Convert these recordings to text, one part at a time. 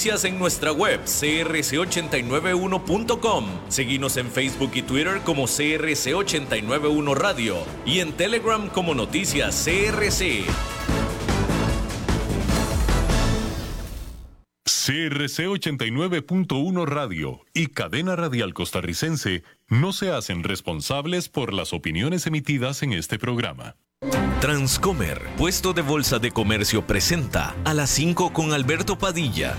noticias en nuestra web crc891.com. Seguimos en Facebook y Twitter como CRC891 Radio y en Telegram como Noticias CRC. CRC 89.1 Radio y Cadena Radial Costarricense no se hacen responsables por las opiniones emitidas en este programa. Transcomer, puesto de bolsa de comercio, presenta a las 5 con Alberto Padilla.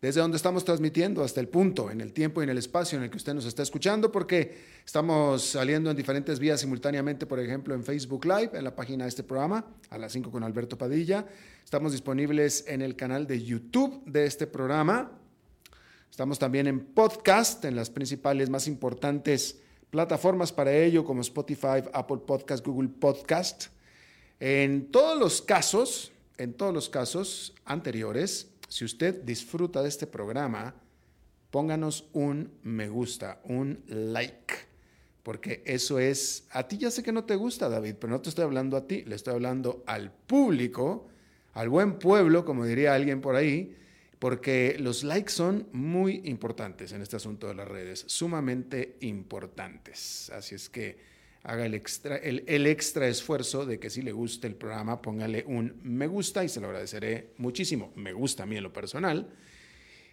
desde donde estamos transmitiendo hasta el punto, en el tiempo y en el espacio en el que usted nos está escuchando, porque estamos saliendo en diferentes vías simultáneamente, por ejemplo, en Facebook Live, en la página de este programa, a las 5 con Alberto Padilla. Estamos disponibles en el canal de YouTube de este programa. Estamos también en podcast, en las principales más importantes plataformas para ello como Spotify, Apple Podcast, Google Podcast. En todos los casos, en todos los casos anteriores, si usted disfruta de este programa, pónganos un me gusta, un like, porque eso es, a ti ya sé que no te gusta, David, pero no te estoy hablando a ti, le estoy hablando al público, al buen pueblo, como diría alguien por ahí, porque los likes son muy importantes en este asunto de las redes, sumamente importantes. Así es que haga el extra, el, extra esfuerzo de que si le guste el programa, póngale un me gusta y se lo agradeceré muchísimo. Me gusta a mí en lo personal.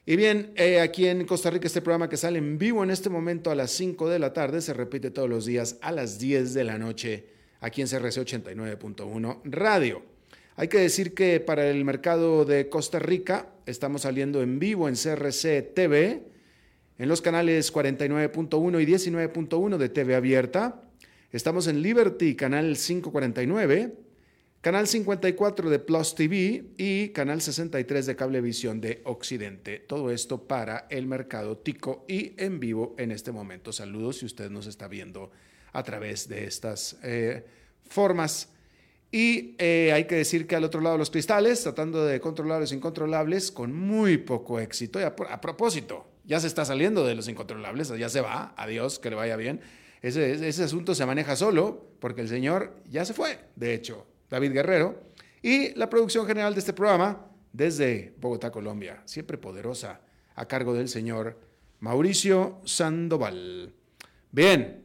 Y bien, eh, aquí en Costa Rica este programa que sale en vivo en este momento a las 5 de la tarde se repite todos los días a las 10 de la noche aquí en CRC 89.1 Radio. Hay que decir que para el mercado de Costa Rica estamos saliendo en vivo en CRC TV, en los canales 49.1 y 19.1 de TV Abierta. Estamos en Liberty, canal 549, canal 54 de Plus TV y canal 63 de Cablevisión de Occidente. Todo esto para el mercado tico y en vivo en este momento. Saludos si usted nos está viendo a través de estas eh, formas. Y eh, hay que decir que al otro lado los cristales, tratando de controlar los incontrolables con muy poco éxito. Y a, propósito, ya se está saliendo de los incontrolables, ya se va, adiós, que le vaya bien. Ese, ese asunto se maneja solo porque el señor ya se fue, de hecho, David Guerrero. Y la producción general de este programa desde Bogotá, Colombia, siempre poderosa, a cargo del señor Mauricio Sandoval. Bien,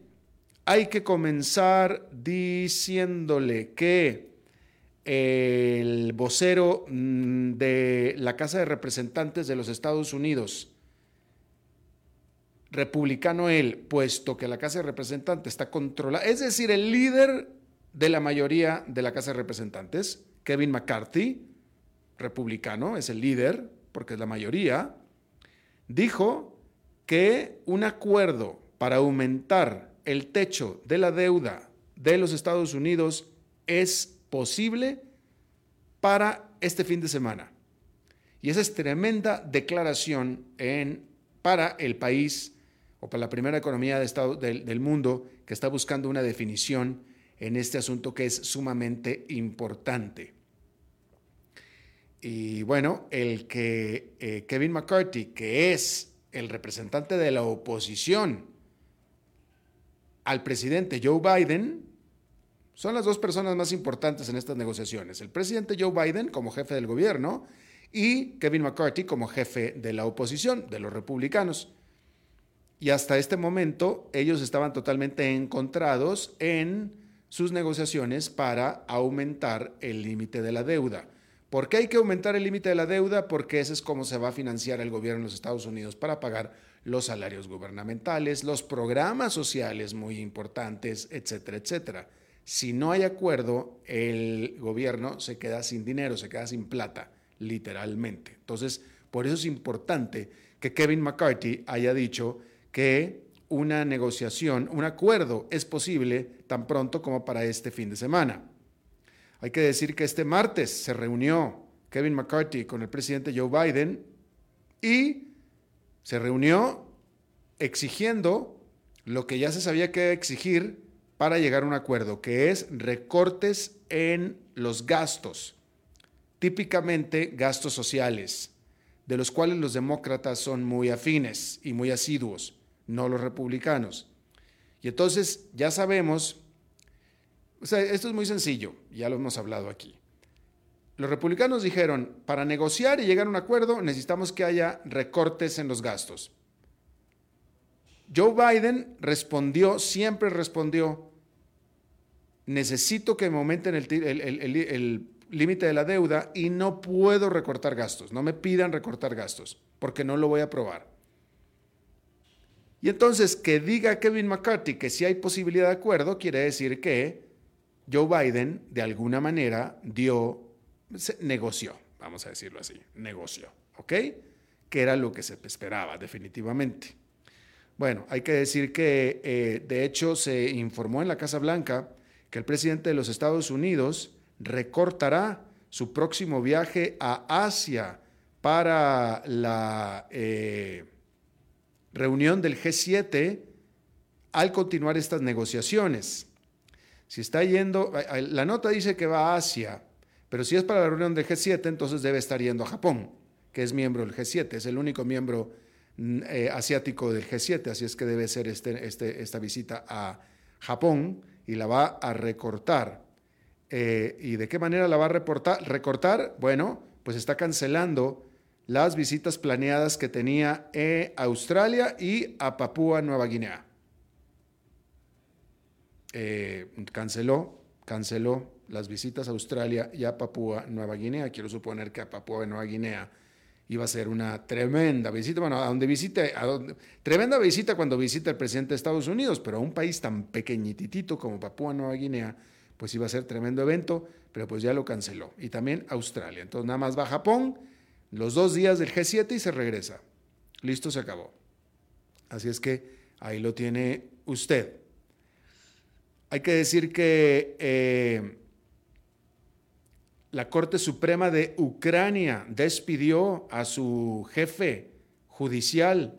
hay que comenzar diciéndole que el vocero mm, de la Casa de Representantes de los Estados Unidos, republicano él, puesto que la Casa de Representantes está controlada, es decir, el líder de la mayoría de la Casa de Representantes, Kevin McCarthy, republicano, es el líder, porque es la mayoría, dijo que un acuerdo para aumentar el techo de la deuda de los Estados Unidos es posible para este fin de semana. Y esa es tremenda declaración para el país o para la primera economía de estado, del, mundo que está buscando una definición en este asunto que es sumamente importante. Y bueno, el que eh, Kevin McCarthy, que es el representante de la oposición al presidente Joe Biden son las dos personas más importantes en estas negociaciones. El presidente Joe Biden como jefe del gobierno y Kevin McCarthy como jefe de la oposición, de los republicanos. Y hasta este momento ellos estaban totalmente encontrados en sus negociaciones para aumentar el límite de la deuda. ¿Por qué hay que aumentar el límite de la deuda? Porque ese es como se va a financiar el gobierno de los Estados Unidos para pagar los salarios gubernamentales, los programas sociales muy importantes, etcétera, etcétera. Si no hay acuerdo, el gobierno se queda sin dinero, se queda sin plata, literalmente. Entonces, por eso es importante que Kevin McCarthy haya dicho que una negociación, un acuerdo es posible tan pronto como para este fin de semana. Hay que decir que este martes se reunió Kevin McCarthy con el presidente Joe Biden y se reunió exigiendo lo que ya se sabía que exigir para llegar a un acuerdo, que es recortes en los gastos, típicamente gastos sociales, de los cuales los demócratas son muy afines y muy asiduos, no los republicanos. Y entonces ya sabemos, o sea, esto es muy sencillo, ya lo hemos hablado aquí. Los republicanos dijeron, para negociar y llegar a un acuerdo necesitamos que haya recortes en los gastos. Joe Biden respondió, siempre respondió, necesito que me aumenten el límite de la deuda y no puedo recortar gastos. No me pidan recortar gastos porque no lo voy a aprobar. Y entonces que diga Kevin McCarthy que si hay posibilidad de acuerdo, quiere decir que Joe Biden de alguna manera dio, negoció, vamos a decirlo así, negoció, ¿ok? Que era lo que se esperaba definitivamente. Bueno, hay que decir que eh, de hecho se informó en la Casa Blanca que el presidente de los Estados Unidos recortará su próximo viaje a Asia para la eh, reunión del G7 al continuar estas negociaciones. Si está yendo, la nota dice que va a Asia, pero si es para la reunión del G7, entonces debe estar yendo a Japón, que es miembro del G7, es el único miembro Mm, eh, asiático del G7, así es que debe ser este, este, esta visita a Japón y la va a recortar. Eh, ¿Y de qué manera la va a reportar, recortar? Bueno, pues está cancelando las visitas planeadas que tenía a Australia y a Papúa Nueva Guinea. Eh, canceló, canceló las visitas a Australia y a Papúa Nueva Guinea. Quiero suponer que a Papúa Nueva Guinea iba a ser una tremenda visita, bueno, a donde visite, a tremenda visita cuando visita el presidente de Estados Unidos, pero a un país tan pequeñitito como Papúa Nueva Guinea, pues iba a ser tremendo evento, pero pues ya lo canceló. Y también Australia. Entonces nada más va a Japón los dos días del G7 y se regresa. Listo, se acabó. Así es que ahí lo tiene usted. Hay que decir que eh, la Corte Suprema de Ucrania despidió a su jefe judicial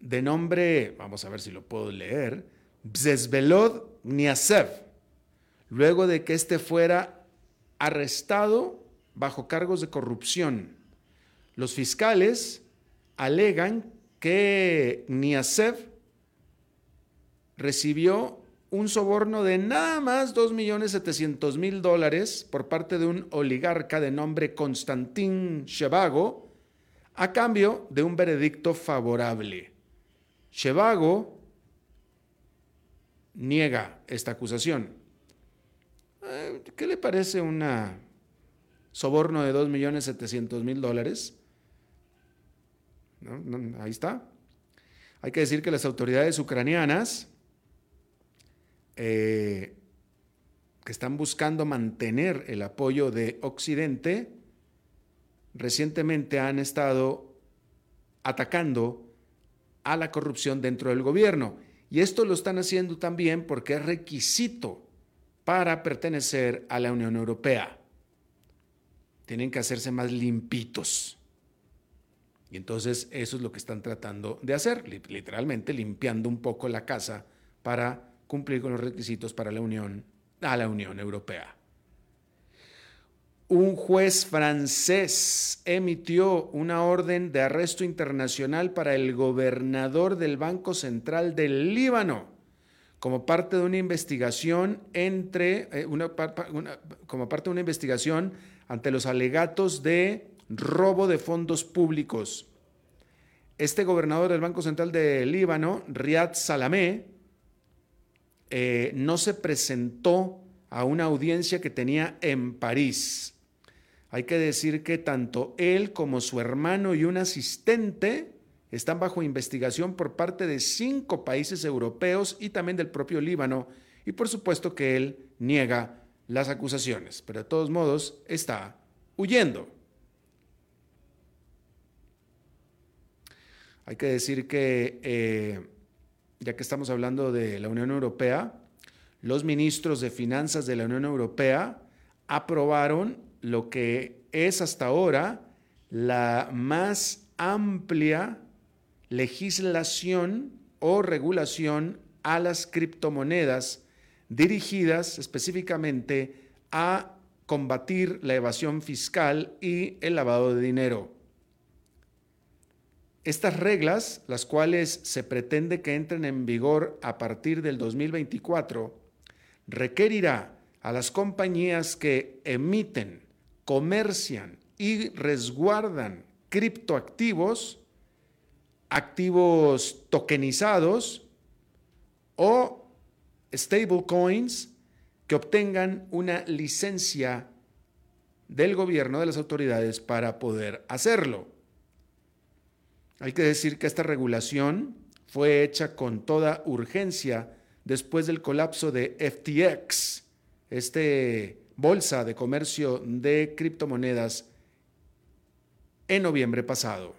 de nombre, vamos a ver si lo puedo leer, Bzesvelod Niasev, luego de que éste fuera arrestado bajo cargos de corrupción. Los fiscales alegan que Niasev recibió un soborno de nada más 2.700.000 dólares por parte de un oligarca de nombre Konstantin Shevago a cambio de un veredicto favorable. Shevago niega esta acusación. Eh, ¿Qué le parece un soborno de 2.700.000 dólares? Ahí está. Hay que decir que las autoridades ucranianas eh, que están buscando mantener el apoyo de Occidente, recientemente han estado atacando a la corrupción dentro del gobierno. Y esto lo están haciendo también porque es requisito para pertenecer a la Unión Europea. Tienen que hacerse más limpitos. Y entonces eso es lo que están tratando de hacer, literalmente limpiando un poco la casa para cumplir con los requisitos para la Unión, a la Unión Europea. Un juez francés emitió una orden de arresto internacional para el gobernador del Banco Central del Líbano como parte de una investigación entre eh, como parte de una investigación ante los alegatos de robo de fondos públicos. Este gobernador del Banco Central del Líbano, Riyad Salamé, eh, no se presentó a una audiencia que tenía en París. Hay que decir que tanto él como su hermano y un asistente están bajo investigación por parte de cinco países europeos y también del propio Líbano, y por supuesto que él niega las acusaciones, pero de todos modos está huyendo. Hay que decir que, eh, ya que estamos hablando de la Unión Europea, los ministros de finanzas de la Unión Europea aprobaron lo que es hasta ahora la más amplia legislación o regulación a las criptomonedas dirigidas específicamente a combatir la evasión fiscal y el lavado de dinero. Estas reglas, las cuales se pretende que entren en vigor a partir del 2024, requerirá a las compañías que emiten, comercian y resguardan criptoactivos, activos tokenizados o stablecoins que obtengan una licencia del gobierno, de las autoridades, para poder hacerlo. Hay que decir que esta regulación fue hecha con toda urgencia después del colapso de FTX, este bolsa de comercio de criptomonedas, en noviembre pasado.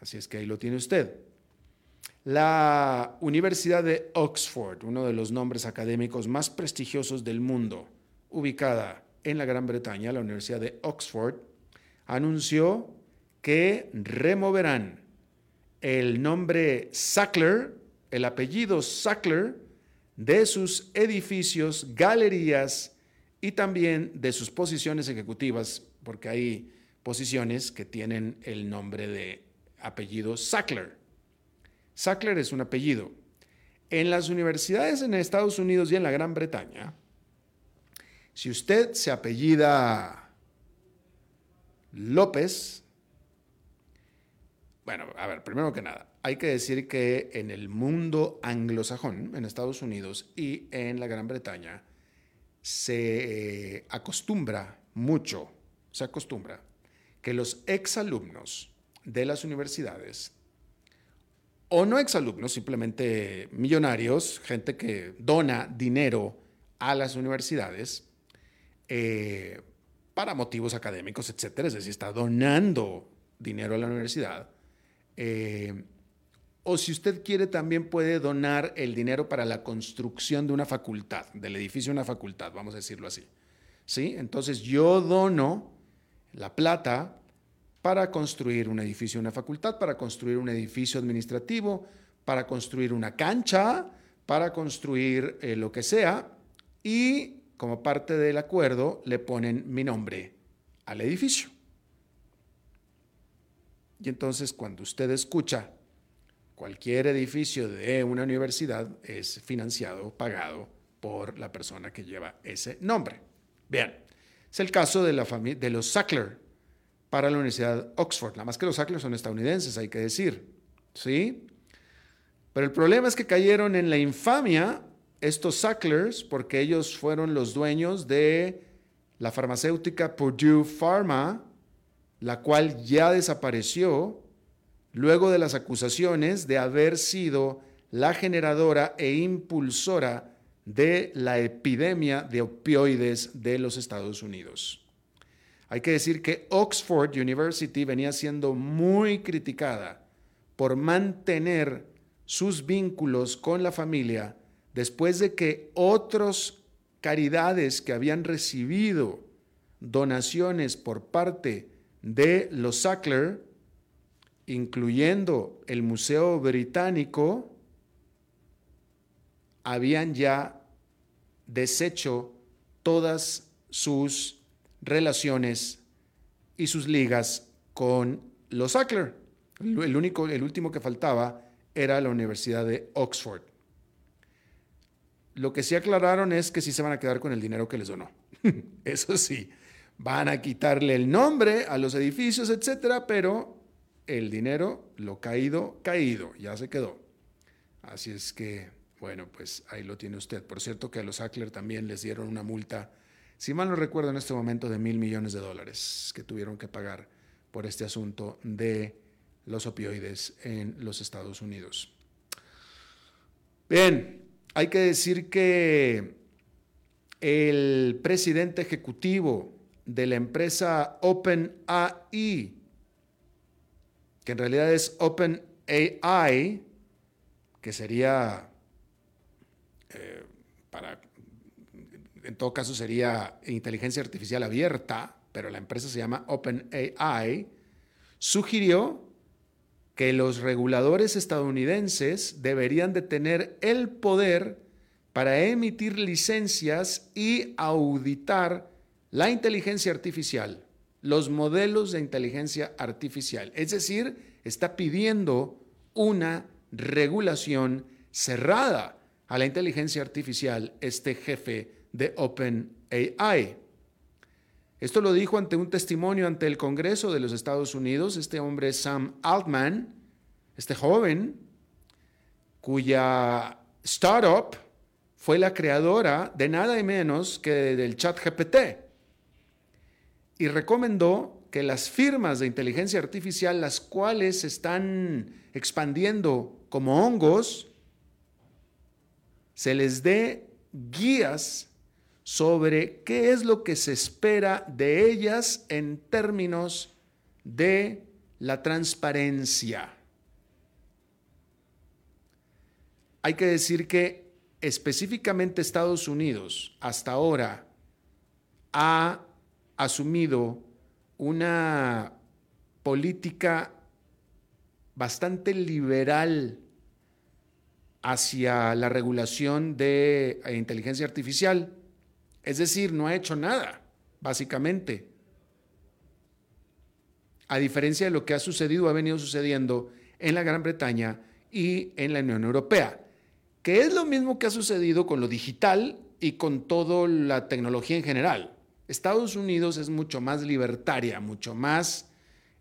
Así es que ahí lo tiene usted. La Universidad de Oxford, uno de los nombres académicos más prestigiosos del mundo, ubicada en la Gran Bretaña, la Universidad de Oxford, anunció que removerán el nombre Sackler, el apellido Sackler, de sus edificios, galerías y también de sus posiciones ejecutivas, porque hay posiciones que tienen el nombre de apellido Sackler. Sackler es un apellido. En las universidades en Estados Unidos y en la Gran Bretaña, si usted se apellida López, bueno, a ver, primero que nada, hay que decir que en el mundo anglosajón, en Estados Unidos y en la Gran Bretaña, se eh, acostumbra mucho, se acostumbra que los exalumnos de las universidades o no exalumnos, simplemente millonarios, gente que dona dinero a las universidades eh, para motivos académicos, etcétera, es decir, está donando dinero a la universidad. Eh, o si usted quiere, también puede donar el dinero para la construcción de una facultad, del edificio de una facultad, vamos a decirlo así. ¿Sí? Entonces yo dono la plata para construir un edificio, una facultad, para construir un edificio administrativo, para construir una cancha, para construir eh, lo que sea, y como parte del acuerdo le ponen mi nombre al edificio. Y entonces cuando usted escucha cualquier edificio de una universidad es financiado, pagado por la persona que lleva ese nombre. Bien, es el caso de, la de los Sackler, para la Universidad Oxford. Nada más que los Sackler son estadounidenses, hay que decir. ¿Sí? Pero el problema es que cayeron en la infamia estos Sacklers porque ellos fueron los dueños de la farmacéutica Purdue Pharma, la cual ya desapareció luego de las acusaciones de haber sido la generadora e impulsora de la epidemia de opioides de los Estados Unidos. Hay que decir que Oxford University venía siendo muy criticada por mantener sus vínculos con la familia después de que otros caridades que habían recibido donaciones por parte de los Sackler, incluyendo el Museo Británico, habían ya deshecho todas sus relaciones y sus ligas con los Sackler. El, único, el último que faltaba era la Universidad de Oxford. Lo que sí aclararon es que sí se van a quedar con el dinero que les donó. Eso sí, van a quitarle el nombre a los edificios, etcétera, pero el dinero, lo caído, caído, ya se quedó. Así es que, bueno, pues ahí lo tiene usted. Por cierto que a los Sackler también les dieron una multa si mal no recuerdo en este momento, de mil millones de dólares que tuvieron que pagar por este asunto de los opioides en los Estados Unidos. Bien, hay que decir que el presidente ejecutivo de la empresa OpenAI, que en realidad es OpenAI, que sería, eh, para, en todo caso sería inteligencia artificial abierta, pero la empresa se llama OpenAI, sugirió que los reguladores estadounidenses deberían de tener el poder para emitir licencias y auditar la inteligencia artificial, los modelos de inteligencia artificial. Es decir, está pidiendo una regulación cerrada a la inteligencia artificial este jefe de OpenAI. Esto lo dijo ante un testimonio ante el Congreso de los Estados Unidos, este hombre Sam Altman, este joven, cuya startup fue la creadora de nada y menos que del chat GPT y recomendó que las firmas de inteligencia artificial, las cuales se están expandiendo como hongos, se les dé guías sobre qué es lo que se espera de ellas en términos de la transparencia. Hay que decir que específicamente Estados Unidos hasta ahora ha asumido una política bastante liberal hacia la regulación de inteligencia artificial es decir, no ha hecho nada, básicamente. A diferencia de lo que ha sucedido, ha venido sucediendo en la Gran Bretaña y en la Unión Europea, que es lo mismo que ha sucedido con lo digital y con toda la tecnología en general. Estados Unidos es mucho más libertaria, mucho más,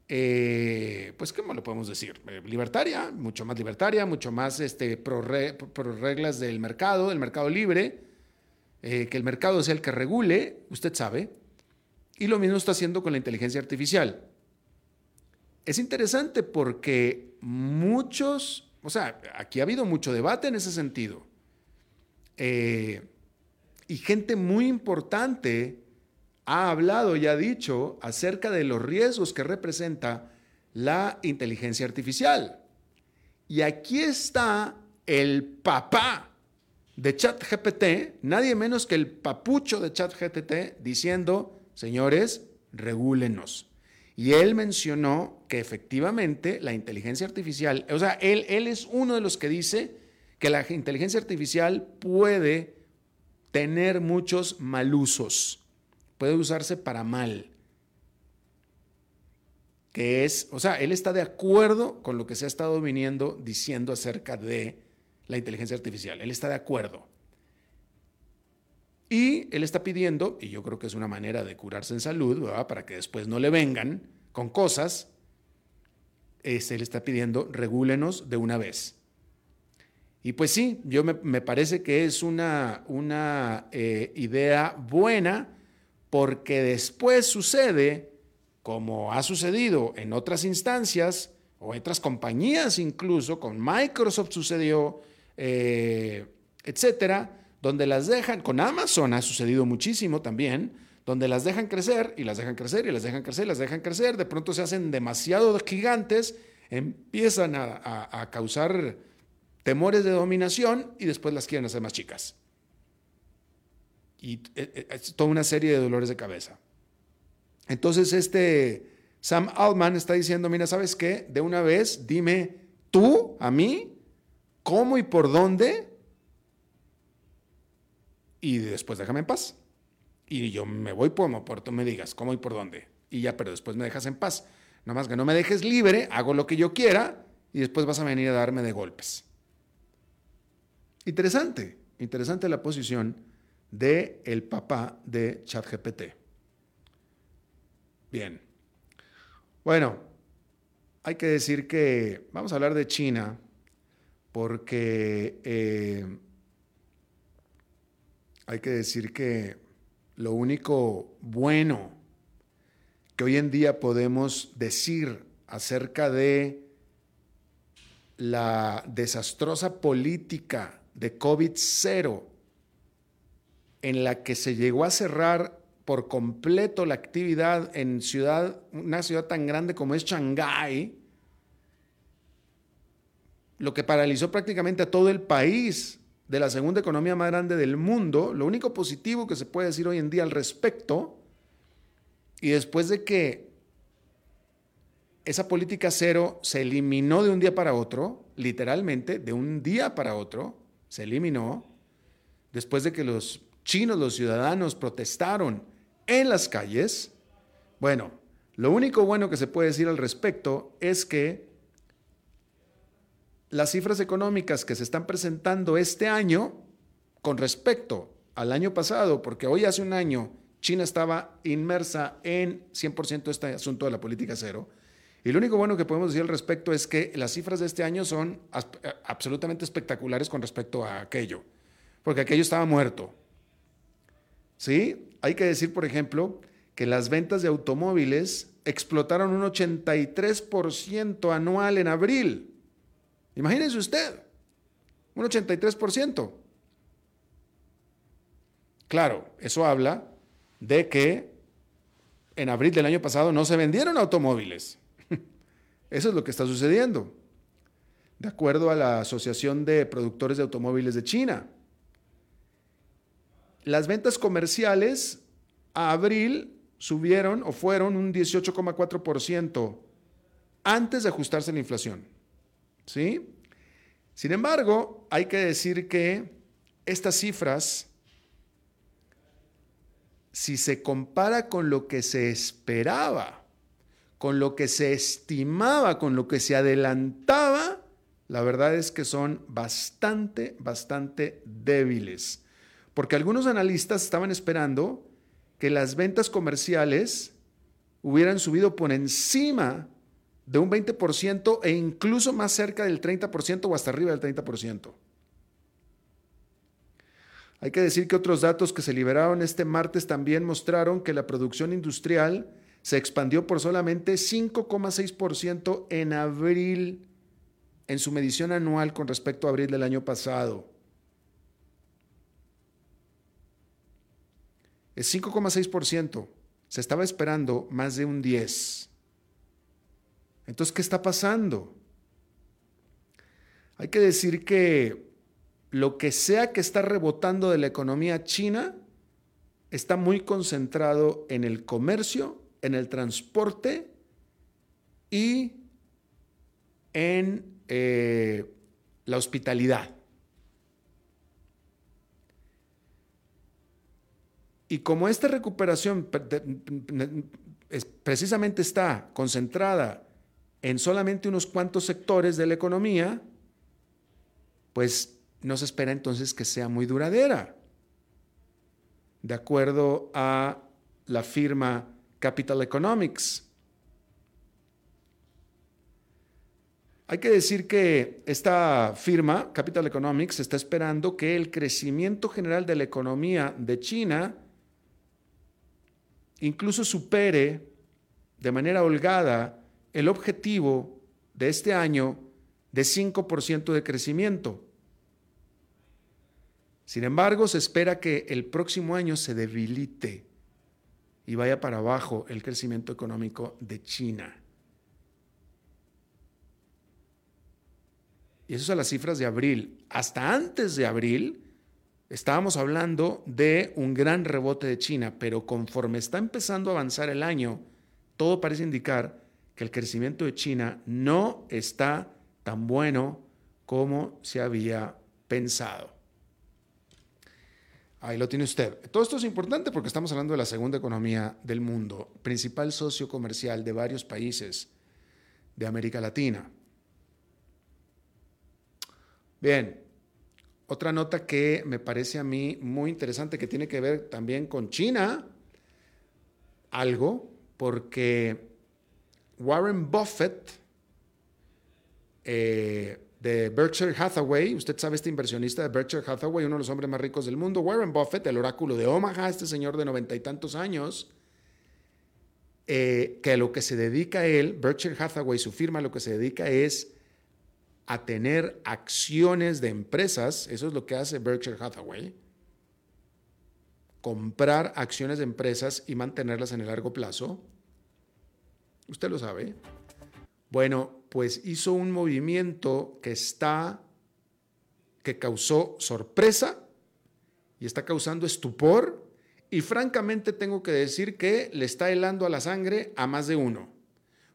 eh, pues, ¿cómo lo podemos decir? Eh, libertaria, mucho más libertaria, mucho más este, pro reglas del mercado, del mercado libre eh, que el mercado sea el que regule, usted sabe, y lo mismo está haciendo con la inteligencia artificial. Es interesante porque muchos, o sea, aquí ha habido mucho debate en ese sentido, y gente muy importante ha hablado y ha dicho acerca de los riesgos que representa la inteligencia artificial. Y aquí está el papá de ChatGPT, nadie menos que el papucho de ChatGPT diciendo, señores, regúlenos. Y él mencionó que efectivamente la inteligencia artificial, o sea, él, él es uno de los que dice que la inteligencia artificial puede tener muchos malusos, puede usarse para mal. Que es, o sea, él está de acuerdo con lo que se ha estado viniendo diciendo acerca de la inteligencia artificial. Él está de acuerdo. Y él está pidiendo, y yo creo que es una manera de curarse en salud, para que después no le vengan con cosas, él está pidiendo, regúlenos de una vez. Y pues sí, yo me, parece que es una, una eh, idea buena porque después sucede, como ha sucedido en otras instancias o otras compañías incluso, con Microsoft sucedió, eh, etcétera, donde las dejan, con Amazon ha sucedido muchísimo también, donde las dejan crecer y las dejan crecer y las dejan crecer y las dejan crecer, de pronto se hacen demasiado gigantes, empiezan a, causar temores de dominación y después las quieren hacer más chicas. Y eh, eh, es toda una serie de dolores de cabeza. Entonces este Sam Altman está diciendo, mira, ¿sabes qué? De una vez, dime tú a mí cómo y por dónde, y después déjame en paz. Y yo me voy por, por tú me digas cómo y por dónde. Y ya, pero después me dejas en paz. Nada más que no me dejes libre, hago lo que yo quiera y después vas a venir a darme de golpes. Interesante, interesante la posición de el papá de ChatGPT. Bien. Bueno, hay que decir que vamos a hablar de China porque eh, hay que decir que lo único bueno que hoy en día podemos decir acerca de la desastrosa política de COVID-0 en la que se llegó a cerrar por completo la actividad en ciudad, una ciudad tan grande como es Shanghái, lo que paralizó prácticamente a todo el país de la segunda economía más grande del mundo, lo único positivo que se puede decir hoy en día al respecto, y después de que esa política cero se eliminó de un día para otro, literalmente, de un día para otro, se eliminó, después de que los chinos, los ciudadanos, protestaron en las calles, bueno, lo único bueno que se puede decir al respecto es que las cifras económicas que se están presentando este año con respecto al año pasado, porque hoy hace un año China estaba inmersa en 100% este asunto de la política cero, y lo único bueno que podemos decir al respecto es que las cifras de este año son absolutamente espectaculares con respecto a aquello, porque aquello estaba muerto. ¿Sí? Hay que decir, por ejemplo, que las ventas de automóviles explotaron un 83% anual en abril. Imagínense usted, un 83%. Claro, eso habla de que en abril del año pasado no se vendieron automóviles. Eso es lo que está sucediendo. De acuerdo a la Asociación de Productores de Automóviles de China. Las ventas comerciales a abril subieron o fueron un 18,4% antes de ajustarse la inflación. ¿sí? Sin embargo, hay que decir que estas cifras, si se compara con lo que se esperaba, con lo que se estimaba, con lo que se adelantaba, la verdad es que son bastante, bastante débiles. Porque algunos analistas estaban esperando que las ventas comerciales hubieran subido por encima de un 20% e incluso más cerca del 30% o hasta arriba del 30%. Hay que decir que otros datos que se liberaron este martes también mostraron que la producción industrial se expandió por solamente 5,6% en abril en su medición anual con respecto a abril del año pasado. Es 5,6%. Se estaba esperando más de un 10%. Entonces, ¿qué está pasando? Hay que decir que lo que sea que está rebotando de la economía china está muy concentrado en el comercio, en el transporte y en eh, la hospitalidad. Y como esta recuperación precisamente está concentrada en solamente unos cuantos sectores de la economía, pues no se espera entonces que sea muy duradera. De acuerdo a la firma Capital Economics. Hay que decir que esta firma, Capital Economics, está esperando que el crecimiento general de la economía de China incluso supere de manera holgada el objetivo de este año de 5% de crecimiento. Sin embargo, se espera que el próximo año se debilite y vaya para abajo el crecimiento económico de China. Y eso son las cifras de abril. Hasta antes de abril estábamos hablando de un gran rebote de China, pero conforme está empezando a avanzar el año, todo parece indicar que el crecimiento de China no está tan bueno como se había pensado. Ahí lo tiene usted. Todo esto es importante porque estamos hablando de la segunda economía del mundo, principal socio comercial de varios países de América Latina. Bien, otra nota que me parece a mí muy interesante que tiene que ver también con China, algo, porque Warren Buffett eh, de Berkshire Hathaway, usted sabe este inversionista de Berkshire Hathaway, uno de los hombres más ricos del mundo, Warren Buffett, el oráculo de Omaha, este señor de noventa y tantos años, eh, que a lo que se dedica él, Berkshire Hathaway, su firma, lo que se dedica es a tener acciones de empresas, eso es lo que hace Berkshire Hathaway, comprar acciones de empresas y mantenerlas en el largo plazo Usted lo sabe. Bueno, pues hizo un movimiento que está, que causó sorpresa y está causando estupor y francamente tengo que decir que le está helando a la sangre a más de uno,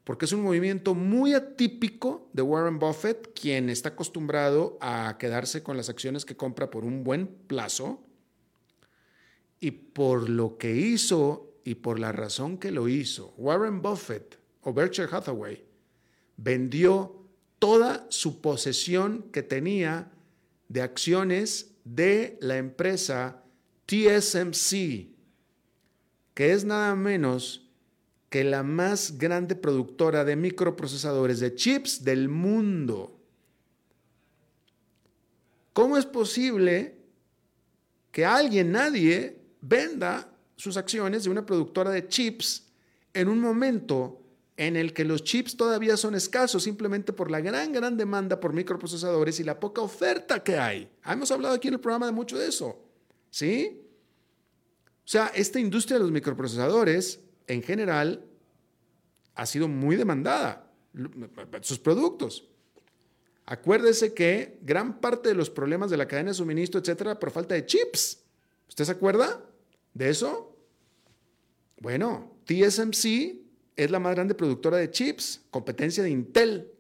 porque es un movimiento muy atípico de Warren Buffett, quien está acostumbrado a quedarse con las acciones que compra por un buen plazo y por lo que hizo y por la razón que lo hizo. Warren Buffett o Berkshire Hathaway vendió toda su posesión que tenía de acciones de la empresa TSMC, que es nada menos que la más grande productora de microprocesadores de chips del mundo. ¿Cómo es posible que alguien, nadie, venda sus acciones de una productora de chips en un momento en el que los chips todavía son escasos simplemente por la gran, gran demanda por microprocesadores y la poca oferta que hay. Hemos hablado aquí en el programa de mucho de eso. ¿Sí? O sea, esta industria de los microprocesadores en general ha sido muy demandada, sus productos. Acuérdese que gran parte de los problemas de la cadena de suministro, etcétera, por falta de chips. ¿Usted se acuerda de eso? Bueno, TSMC es la más grande productora de chips, competencia de Intel.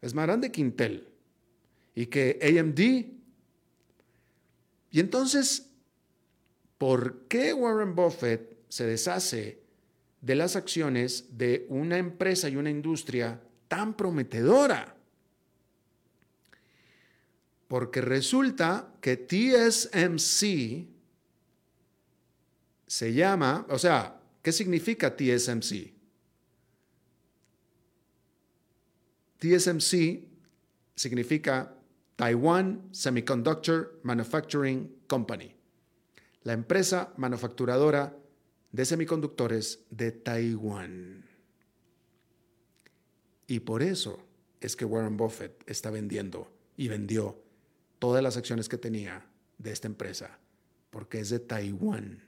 Es más grande que Intel y que AMD. Y entonces, ¿por qué Warren Buffett se deshace de las acciones de una empresa y una industria tan prometedora? Porque resulta que TSMC se llama, o sea, ¿qué significa TSMC? TSMC significa Taiwan Semiconductor Manufacturing Company, la empresa manufacturadora de semiconductores de Taiwán. Y por eso es que Warren Buffett está vendiendo y vendió todas las acciones que tenía de esta empresa, porque es de Taiwán.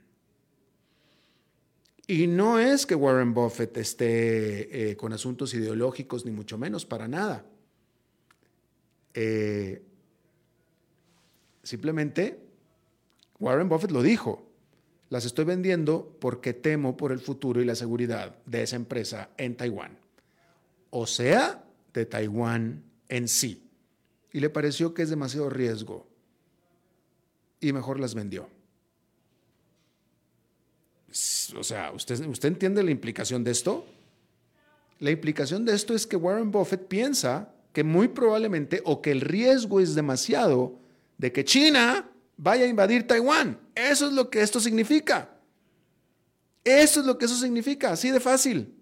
Y no es que Warren Buffett esté eh, con asuntos ideológicos, ni mucho menos, para nada. Eh, simplemente, Warren Buffett lo dijo, las estoy vendiendo porque temo por el futuro y la seguridad de esa empresa en Taiwán. O sea, de Taiwán en sí. Y le pareció que es demasiado riesgo y mejor las vendió o sea, ¿usted, ¿usted entiende la implicación de esto? La implicación de esto es que Warren Buffett piensa que muy probablemente o que el riesgo es demasiado de que China vaya a invadir Taiwán. Eso es lo que esto significa. Eso es lo que eso significa, así de fácil.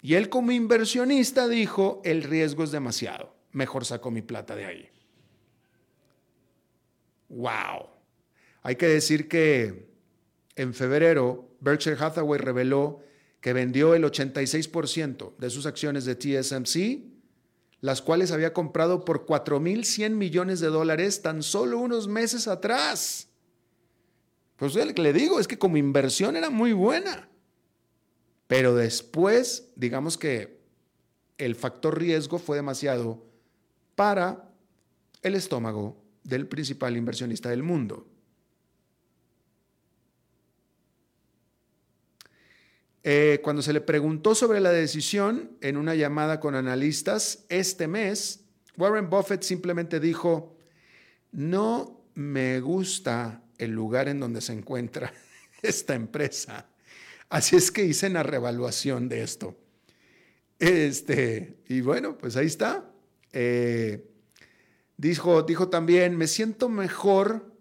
Y él como inversionista dijo, el riesgo es demasiado, mejor saco mi plata de ahí. ¡Wow! Hay que decir que en febrero, Berkshire Hathaway reveló que vendió el 86% de sus acciones de TSMC, las cuales había comprado por 4.100 millones de dólares tan solo unos meses atrás. Pues le digo es que como inversión era muy buena. Pero después, digamos que el factor riesgo fue demasiado para el estómago del principal inversionista del mundo. Eh, cuando se le preguntó sobre la decisión en una llamada con analistas este mes, Warren Buffett simplemente dijo, no me gusta el lugar en donde se encuentra esta empresa. Así es que hice una revaluación de esto. Este, y bueno, pues ahí está. Eh, dijo, dijo también, me siento mejor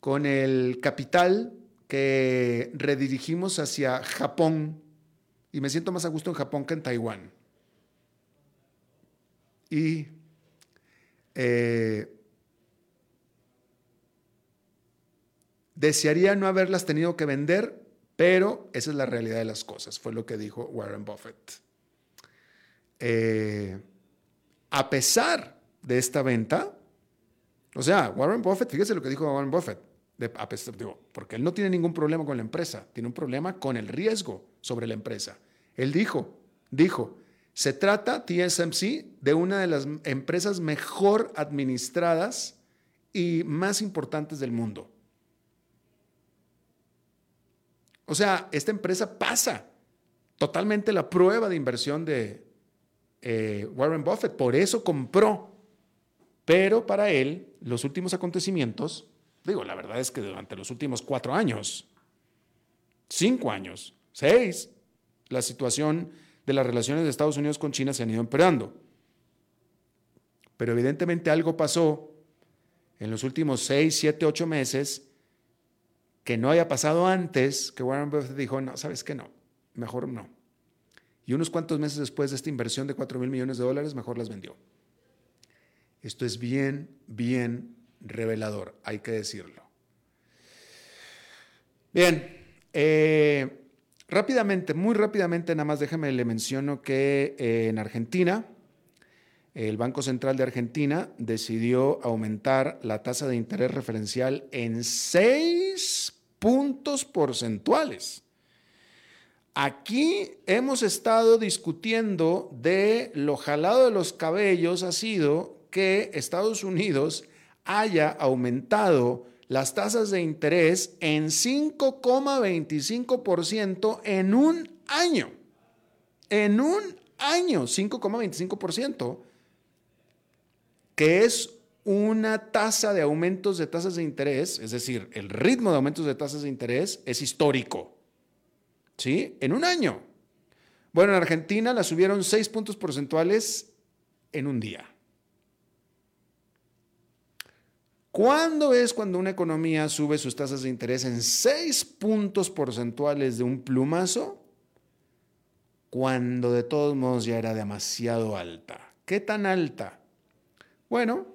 con el capital que redirigimos hacia Japón y me siento más a gusto en Japón que en Taiwán. Y eh, desearía no haberlas tenido que vender, pero esa es la realidad de las cosas, fue lo que dijo Warren Buffett. Eh, a pesar de esta venta, o sea, Warren Buffett, fíjese lo que dijo Warren Buffett, porque él no tiene ningún problema con la empresa, tiene un problema con el riesgo sobre la empresa. Él dijo, dijo, se trata, TSMC, de una de las empresas mejor administradas y más importantes del mundo. O sea, esta empresa pasa totalmente la prueba de inversión de eh, Warren Buffett, por eso compró. Pero para él, los últimos acontecimientos, digo, la verdad es que durante los últimos cuatro años, cinco años, seis, la situación de las relaciones de Estados Unidos con China se han ido empeorando. Pero evidentemente algo pasó en los últimos seis, siete, ocho meses que no haya pasado antes, que Warren Buffett dijo, no, sabes que no, mejor no. Y unos cuantos meses después de esta inversión de 4 mil millones de dólares, mejor las vendió. Esto es bien, bien revelador, hay que decirlo. Bien, eh, rápidamente, muy rápidamente, nada más déjame le menciono que eh, en Argentina, el Banco Central de Argentina decidió aumentar la tasa de interés referencial en seis puntos porcentuales. Aquí hemos estado discutiendo de lo jalado de los cabellos ha sido que Estados Unidos haya aumentado las tasas de interés en 5,25% en un año. En un año, 5,25% que es una tasa de aumentos de tasas de interés, es decir, el ritmo de aumentos de tasas de interés es histórico. ¿Sí? En un año. Bueno, en Argentina la subieron seis puntos porcentuales en un día. ¿Cuándo es cuando una economía sube sus tasas de interés en seis puntos porcentuales de un plumazo? Cuando de todos modos ya era demasiado alta. ¿Qué tan alta? Bueno,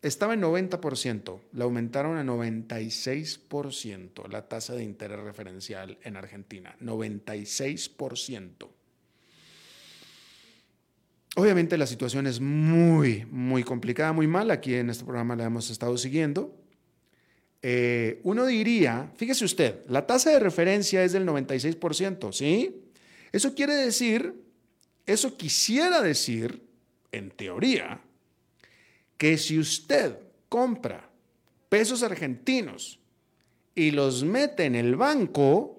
estaba en 90%, la aumentaron a 96% la tasa de interés referencial en Argentina, 96%. Obviamente la situación es muy, muy complicada, muy mal. Aquí en este programa la hemos estado siguiendo. Eh, uno diría, fíjese usted, la tasa de referencia es del 96%, ¿sí? Eso quiere decir, eso quisiera decir, en teoría, que si usted compra pesos argentinos y los mete en el banco,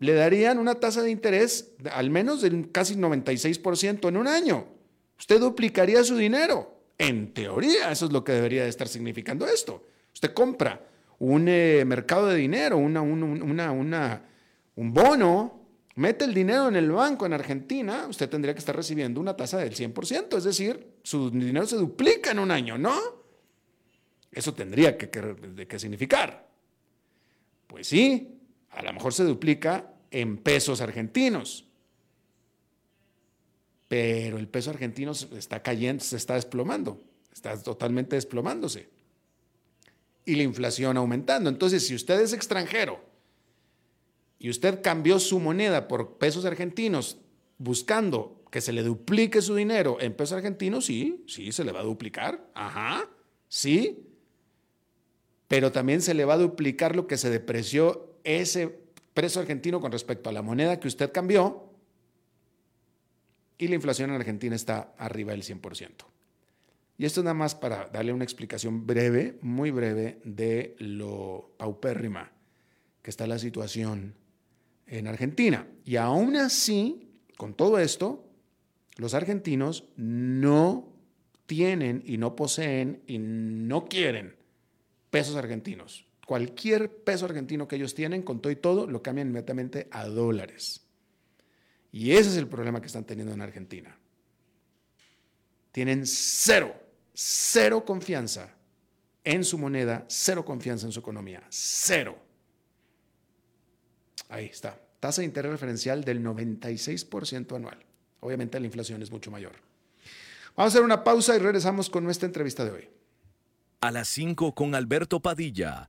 le darían una tasa de interés al menos del casi 96% en un año. Usted duplicaría su dinero. En teoría, eso es lo que debería de estar significando esto. Usted compra un eh, mercado de dinero, una, una, un bono mete el dinero en el banco en Argentina, usted tendría que estar recibiendo una tasa del 100%, es decir, su dinero se duplica en un año, ¿no? Eso tendría que, que, significar. Pues sí, a lo mejor se duplica en pesos argentinos, pero el peso argentino está cayendo, se está desplomando, está totalmente desplomándose. Y la inflación aumentando. Entonces, si usted es extranjero, y usted cambió su moneda por pesos argentinos buscando que se le duplique su dinero en pesos argentinos, sí, sí, se le va a duplicar. Ajá, sí. Pero también se le va a duplicar lo que se depreció ese peso argentino con respecto a la moneda que usted cambió. Y la inflación en Argentina está arriba del 100%. Y esto es nada más para darle una explicación breve, muy breve, de lo paupérrima que está la situación en Argentina. Y aún así, con todo esto, los argentinos no tienen y no poseen y no quieren pesos argentinos. Cualquier peso argentino que ellos tienen, con todo y todo, lo cambian inmediatamente a dólares. Y ese es el problema que están teniendo en Argentina. Tienen cero, cero confianza en su moneda, cero confianza en su economía, cero. Ahí está. Tasa de interés referencial del 96% anual. Obviamente la inflación es mucho mayor. Vamos a hacer una pausa y regresamos con nuestra entrevista de hoy. A las 5 con Alberto Padilla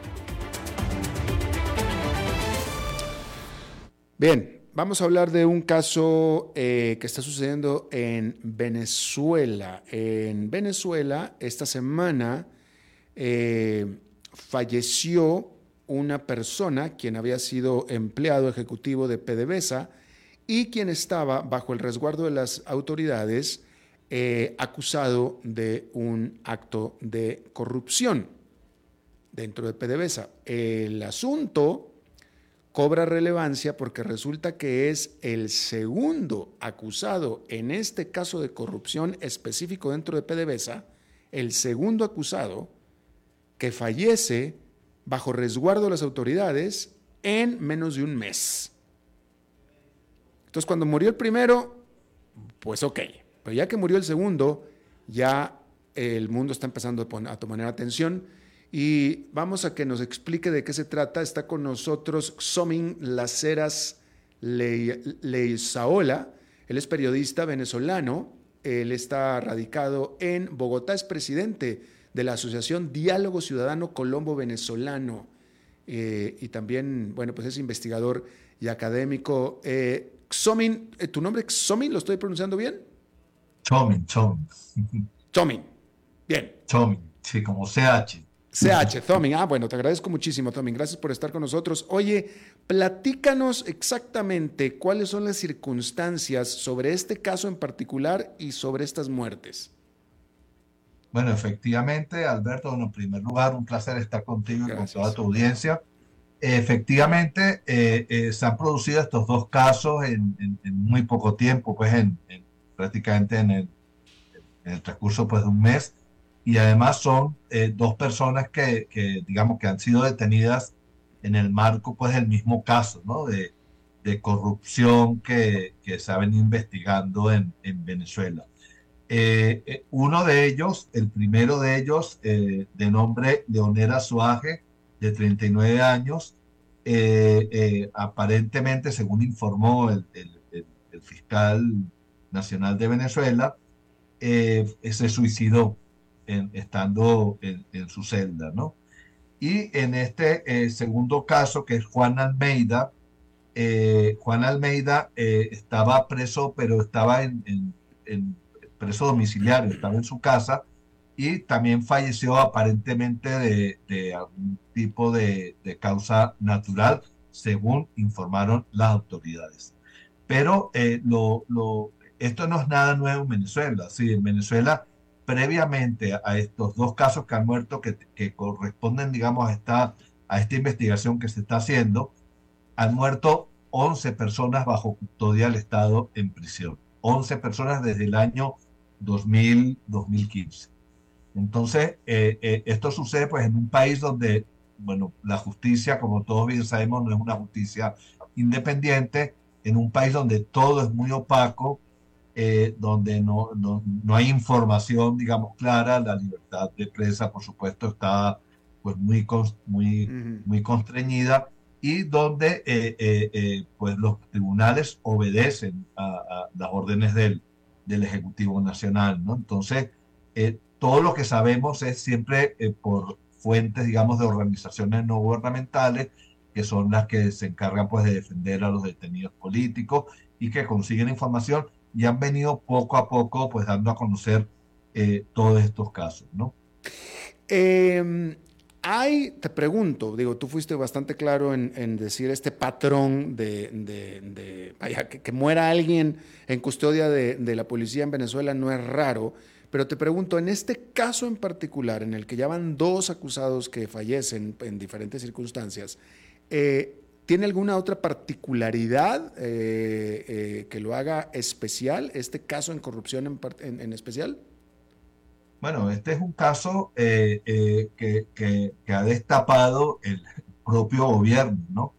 Bien, vamos a hablar de un caso eh, que está sucediendo en Venezuela. En Venezuela, esta semana eh, falleció una persona quien había sido empleado ejecutivo de PDVSA y quien estaba bajo el resguardo de las autoridades eh, acusado de un acto de corrupción dentro de PDVSA. El asunto cobra relevancia porque resulta que es el segundo acusado en este caso de corrupción específico dentro de PDVSA, el segundo acusado que fallece bajo resguardo de las autoridades en menos de un mes. Entonces, cuando murió el primero, pues ok, pero ya que murió el segundo, ya el mundo está empezando a tomar atención y vamos a que nos explique de qué se trata. Está con nosotros Xomin Laceras Leizaola. Él es periodista venezolano. Él está radicado en Bogotá. Es presidente de la Asociación Diálogo Ciudadano Colombo Venezolano. Eh, y también, bueno, pues es investigador y académico. Eh, Xomin, eh, ¿tu nombre Xomin? ¿Lo estoy pronunciando bien? Xomin, Xomin. Xomin. Bien. Xomin, sí, como CH. CH, Tommy. Ah, bueno, te agradezco muchísimo, Tommy. Gracias por estar con nosotros. Oye, platícanos exactamente cuáles son las circunstancias sobre este caso en particular y sobre estas muertes. Bueno, efectivamente, Alberto, en primer lugar, un placer estar contigo y con toda tu audiencia. Efectivamente, eh, eh, se han producido estos dos casos en, muy poco tiempo, pues en, prácticamente en el, en el transcurso pues, de un mes y además son eh, dos personas que, digamos, que han sido detenidas en el marco, pues, del mismo caso, ¿no? De, corrupción que, se ha venido investigando en, en Venezuela. Eh, eh, uno de ellos, el primero de ellos, de nombre Leonera Suaje, de 39 años, aparentemente, según informó el, fiscal nacional de Venezuela, se suicidó estando en, su celda, ¿no? Y en este eh, segundo caso, que es Juan Almeida, eh, Juan Almeida eh, estaba preso, pero estaba en, preso domiciliario, estaba en su casa y también falleció aparentemente de, algún tipo de, causa natural, según informaron las autoridades. Pero lo, lo, esto no es nada nuevo en Venezuela. Sí, en Venezuela previamente a estos dos casos que han muerto, que, corresponden, digamos, a esta, a esta investigación que se está haciendo, han muerto 11 personas bajo custodia del Estado en prisión. 11 personas desde el año 2000, 2015. Entonces, eh, eh, esto sucede pues en un país donde, bueno, la justicia, como todos bien sabemos, no es una justicia independiente, en un país donde todo es muy opaco, eh, donde no, no, no, hay información, digamos, clara, la libertad de prensa, por supuesto, está pues muy, muy, muy constreñida y donde eh, eh, pues los tribunales obedecen a, las órdenes del, del, Ejecutivo Nacional, ¿no? Entonces, todo lo que sabemos es siempre por fuentes, digamos, de organizaciones no gubernamentales, que son las que se encargan pues de defender a los detenidos políticos y que consiguen información y han venido poco a poco pues dando a conocer eh, todos estos casos, ¿no? Em, hay, te pregunto, digo, tú fuiste bastante claro en, decir este patrón de, que, muera alguien en custodia de, la policía en Venezuela no es raro, pero te pregunto, en este caso en particular, en el que ya van dos acusados que fallecen en diferentes circunstancias, eh, ¿tiene alguna otra particularidad eh, eh, que lo haga especial, este caso en corrupción en especial? Bueno, este es un caso eh, eh, que, ha destapado el propio gobierno, ¿no?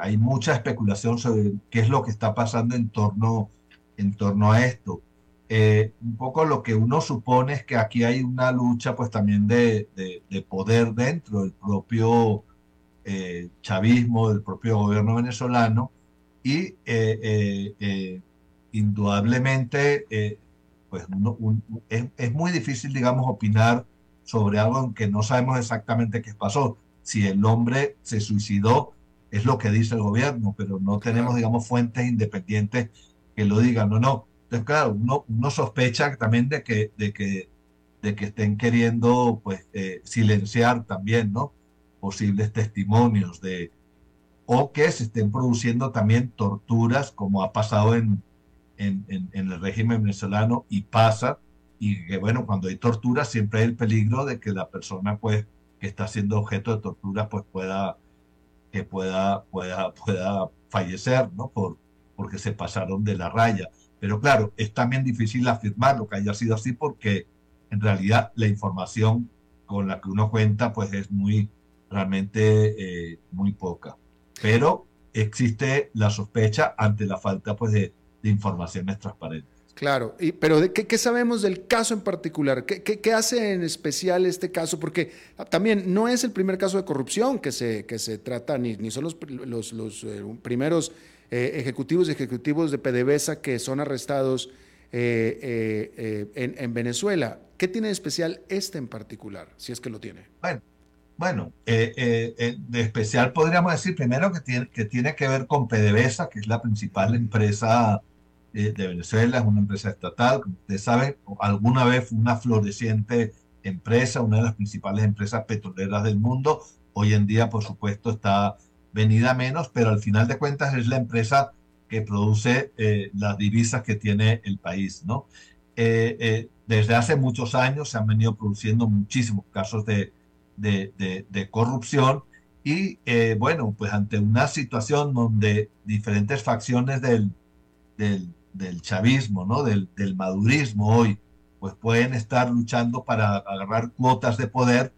Hay mucha especulación sobre qué es lo que está pasando en torno, en torno a esto. un poco lo que uno supone es que aquí hay una lucha pues también de, de poder dentro del propio chavismo, del propio gobierno venezolano y indudablemente pues es, muy difícil, digamos, opinar sobre algo en que no sabemos exactamente qué pasó. Si el hombre se suicidó, es lo que dice el gobierno, pero no tenemos, digamos, fuentes independientes que lo digan. No, no. Entonces, claro, uno, sospecha también de que, de que, de que estén queriendo, pues, eh, silenciar también, ¿no? Posibles testimonios de, o que se estén produciendo también torturas, como ha pasado en, en, el régimen venezolano y pasa, y que bueno, cuando hay tortura siempre hay el peligro de que la persona pues que está siendo objeto de tortura pues pueda, que pueda, pueda, pueda fallecer, ¿no? Por, porque se pasaron de la raya. Pero claro, es también difícil afirmar lo que haya sido así porque en realidad la información con la que uno cuenta pues es muy, realmente eh, muy poca. Pero existe la sospecha ante la falta pues de, de informaciones transparentes. Claro, y, pero de qué, sabemos del caso en particular? ¿Qué, ¿Qué, hace en especial este caso? Porque también no es el primer caso de corrupción que se, que se trata, ni, ni son los, los, los eh, primeros eh, ejecutivos y ejecutivos de PDVSA que son arrestados eh, en, en, Venezuela. ¿Qué tiene de especial este en particular, si es que lo tiene? Bueno, bueno de especial podríamos decir primero que tiene, que tiene que ver con PDVSA, que es la principal empresa de Venezuela, es una empresa estatal, como ustedes saben, alguna vez una floreciente empresa, una de las principales empresas petroleras del mundo, hoy en día por supuesto está venida menos, pero al final de cuentas es la empresa que produce eh, las divisas que tiene el país, ¿no? Eh, eh, desde hace muchos años se han venido produciendo muchísimos casos de, de, de, corrupción y bueno, pues ante una situación donde diferentes facciones del, del, del chavismo, ¿no? Del, del, madurismo hoy, pues pueden estar luchando para agarrar cuotas de poder,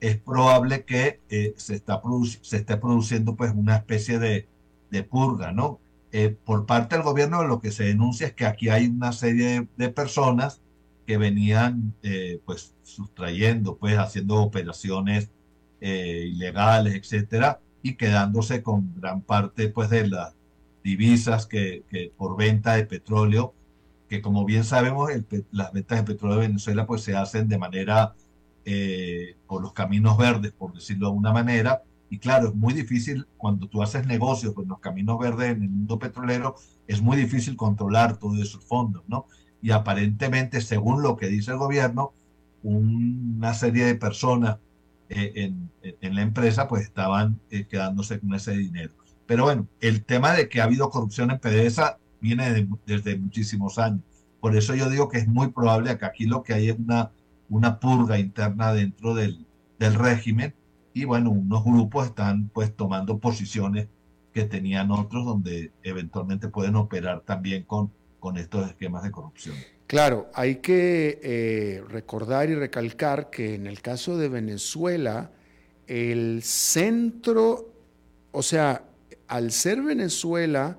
es probable que eh, se, está se esté produciendo pues una especie de, de purga, ¿no? Eh, por parte del gobierno lo que se denuncia es que aquí hay una serie de, personas que venían eh, pues sustrayendo, pues haciendo operaciones ilegales, etcétera, y quedándose con gran parte pues de la divisas que, por venta de petróleo, que como bien sabemos, las ventas de petróleo de Venezuela pues se hacen de manera eh, por los caminos verdes, por decirlo de una manera, y claro, es muy difícil cuando tú haces negocios con los caminos verdes en el mundo petrolero, es muy difícil controlar todos esos fondos, ¿no? Y aparentemente, según lo que dice el gobierno, una serie de personas eh, en, en, la empresa pues estaban eh, quedándose con ese dinero. Pero bueno, el tema de que ha habido corrupción en PDVSA viene desde muchísimos años. Por eso yo digo que es muy probable que aquí lo que hay es una, una purga interna dentro del, del régimen y bueno, unos grupos están pues tomando posiciones que tenían otros donde eventualmente pueden operar también con, con estos esquemas de corrupción. Claro, hay que eh, recordar y recalcar que en el caso de Venezuela, el centro, o sea, al ser Venezuela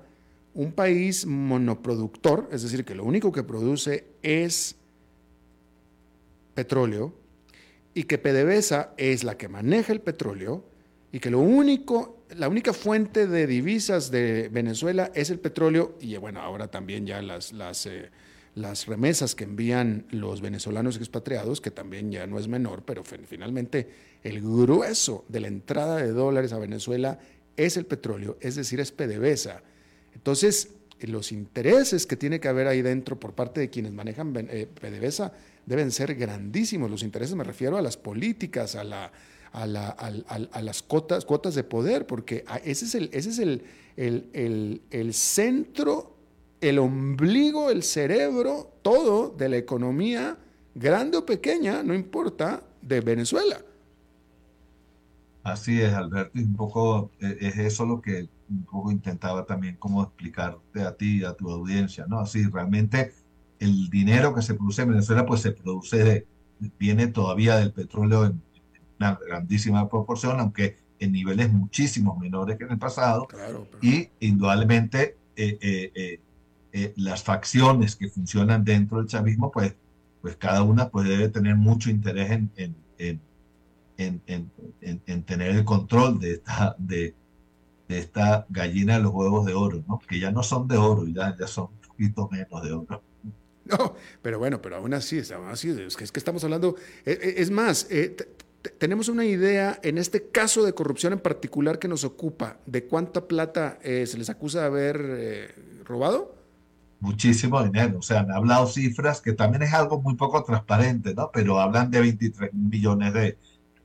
un país monoproductor, es decir, que lo único que produce es petróleo, y que PDVSA es la que maneja el petróleo, y que lo único, la única fuente de divisas de Venezuela es el petróleo, y bueno, ahora también ya las, las, eh, las remesas que envían los venezolanos expatriados, que también ya no es menor, pero finalmente el grueso de la entrada de dólares a Venezuela es el petróleo, es decir, es PDVSA. Entonces, los intereses que tiene que haber ahí dentro por parte de quienes manejan eh, PDVSA deben ser grandísimos. Los intereses me refiero a las políticas, a, la, a, la, a, las cuotas, de poder, porque ese es, el, ese es el, el, el, centro, el ombligo, el cerebro, todo de la economía, grande o pequeña, no importa, de Venezuela. Así es, Alberto, y un poco eh, es eso lo que un poco intentaba también como explicarte a ti y a tu audiencia, ¿no? Así, realmente el dinero que se produce en Venezuela, pues se produce, viene todavía del petróleo en, una grandísima proporción, aunque en niveles muchísimo menores que en el pasado. Y indudablemente eh, eh, eh, las facciones que funcionan dentro del chavismo, pues, pues cada una pues debe tener mucho interés en, en, en, en tener el control de esta, de, de esta gallina de los huevos de oro, ¿no? que ya no son de oro, ya, ya son un poquito menos de oro. No, pero bueno, pero aún así, aún así es, que, es que estamos hablando, es más, tenemos una idea en este caso de corrupción en particular que nos ocupa, de cuánta plata se les acusa de haber robado. Muchísimo dinero, o sea, han hablado cifras que también es algo muy poco transparente, ¿no? Pero hablan de 23 millones de,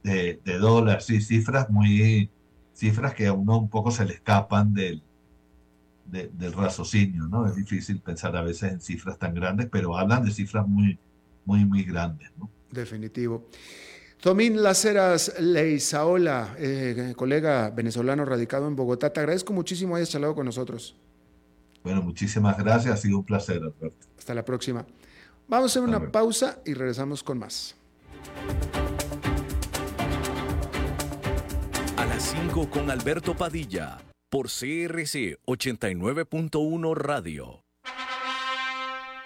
de, de dólares, y cifras muy, cifras que a uno un poco se le escapan del, del raciocinio, ¿no? Es difícil pensar a veces en cifras tan grandes, pero hablan de cifras muy, muy, muy grandes, ¿no? Definitivo. Tomín Laceras Leizaola, eh, colega venezolano radicado en Bogotá, te agradezco muchísimo hayas charlado con nosotros. Bueno, muchísimas gracias, ha sido un placer, Alberto. Hasta la próxima. Vamos a hacer una pausa y regresamos con más. A las 5 con Alberto Padilla por CRC 89.1 Radio.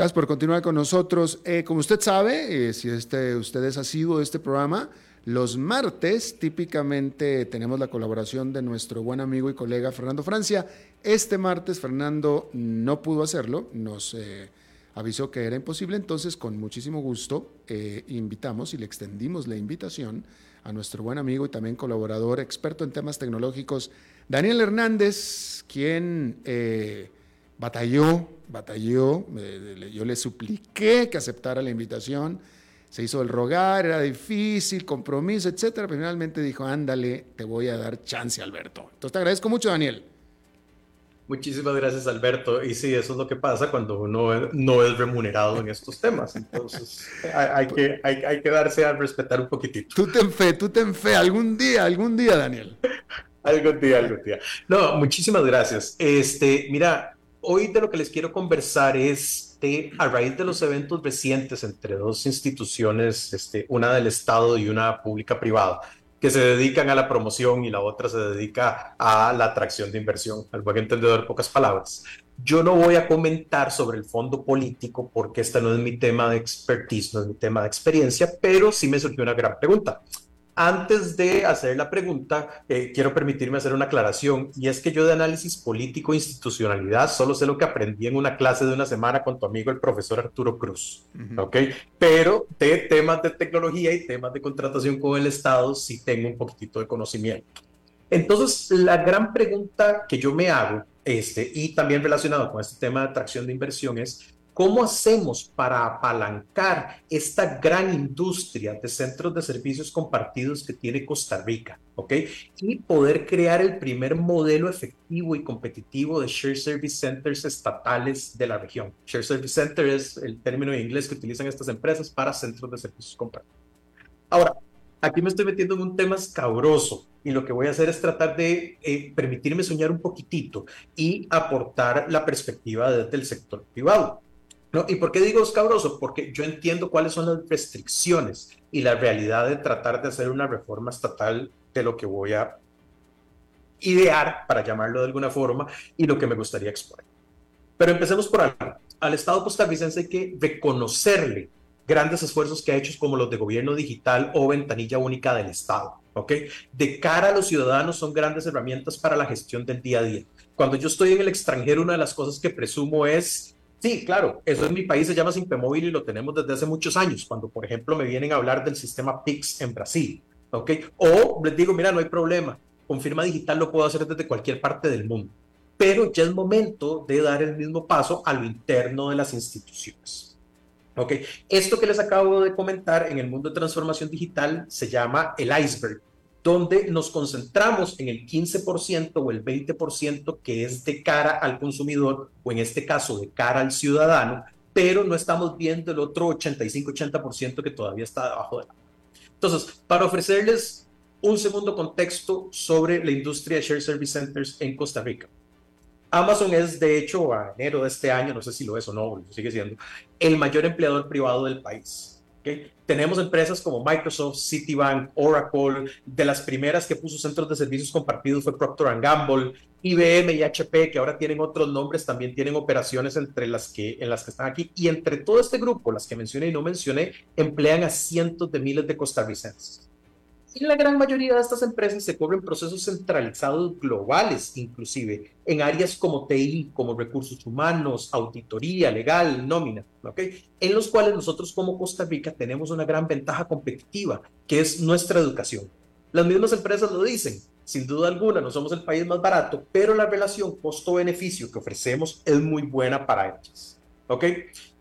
Gracias por continuar con nosotros. Eh, como usted sabe, eh, si este, usted es asiduo de este programa, los martes típicamente tenemos la colaboración de nuestro buen amigo y colega Fernando Francia. Este martes Fernando no pudo hacerlo, nos eh, avisó que era imposible, entonces con muchísimo gusto invitamos y le extendimos la invitación a nuestro buen amigo y también colaborador, experto en temas tecnológicos, Daniel Hernández, quien batalló, batalló, yo le supliqué que aceptara la invitación, se hizo el rogar, era difícil, compromiso, etcétera, pero finalmente dijo, ándale, te voy a dar chance, Alberto. Entonces te agradezco mucho, Daniel. Muchísimas gracias, Alberto. Y sí, eso es lo que pasa cuando uno no es remunerado en estos temas. Entonces, hay, que, hay, hay, que darse a respetar un poquitito. Tú ten fe, tú ten fe. Algún día, algún día, Daniel. algún día, algún día. No, muchísimas gracias. Este, mira, hoy de lo que les quiero conversar es de, a raíz de los eventos recientes entre dos instituciones, este, una del Estado y una pública privada, que se dedican a la promoción y la otra se dedica a la atracción de inversión, al buen entendedor, pocas palabras. Yo no voy a comentar sobre el fondo político porque este no es mi tema de expertise, no es mi tema de experiencia, pero sí me surgió una gran pregunta. Antes de hacer la pregunta, eh, quiero permitirme hacer una aclaración, y es que yo de análisis político e institucionalidad solo sé lo que aprendí en una clase de una semana con tu amigo el profesor Arturo Cruz, ¿ok? Pero de temas de tecnología y temas de contratación con el Estado sí tengo un poquitito de conocimiento. Entonces, la gran pregunta que yo me hago, este, y también relacionado con este tema de atracción de inversión es, ¿Cómo hacemos para apalancar esta gran industria de centros de servicios compartidos que tiene Costa Rica? ¿Ok? Y poder crear el primer modelo efectivo y competitivo de Share Service Centers estatales de la región. Share Service Center es el término en inglés que utilizan estas empresas para centros de servicios compartidos. Ahora, aquí me estoy metiendo en un tema escabroso y lo que voy a hacer es tratar de eh, permitirme soñar un poquitito y aportar la perspectiva desde el sector privado. ¿No? ¿Y por qué digo escabroso? Porque yo entiendo cuáles son las restricciones y la realidad de tratar de hacer una reforma estatal de lo que voy a idear, para llamarlo de alguna forma, y lo que me gustaría exponer. Pero empecemos por algo. Al Estado costarricense hay que reconocerle grandes esfuerzos que ha hecho como los de gobierno digital o ventanilla única del Estado. ¿ok? De cara a los ciudadanos son grandes herramientas para la gestión del día a día. Cuando yo estoy en el extranjero, una de las cosas que presumo es Sí, claro, eso en mi país se llama Simpemóvil y lo tenemos desde hace muchos años, cuando por ejemplo me vienen a hablar del sistema PIX en Brasil, ¿ok? O les digo, mira, no hay problema, con firma digital lo puedo hacer desde cualquier parte del mundo, pero ya es momento de dar el mismo paso a lo interno de las instituciones. ¿Ok? Esto que les acabo de comentar en el mundo de transformación digital se llama el iceberg donde nos concentramos en el 15% o el 20% que es de cara al consumidor o en este caso de cara al ciudadano, pero no estamos viendo el otro 85-80% que todavía está debajo de la. Entonces, para ofrecerles un segundo contexto sobre la industria de Share Service Centers en Costa Rica. Amazon es, de hecho, a enero de este año, no sé si lo es o no, sigue siendo, el mayor empleador privado del país. Tenemos empresas como Microsoft, Citibank, Oracle, de las primeras que puso centros de servicios compartidos fue Procter Gamble, IBM y HP, que ahora tienen otros nombres, también tienen operaciones entre las que, en las que están aquí. Y entre todo este grupo, las que mencioné y no mencioné, emplean a cientos de miles de costarricenses. Y la gran mayoría de estas empresas se cobran procesos centralizados globales, inclusive en áreas como TI, como recursos humanos, auditoría, legal, nómina, ¿ok? En los cuales nosotros como Costa Rica tenemos una gran ventaja competitiva, que es nuestra educación. Las mismas empresas lo dicen, sin duda alguna, no somos el país más barato, pero la relación costo-beneficio que ofrecemos es muy buena para ellas, ¿ok?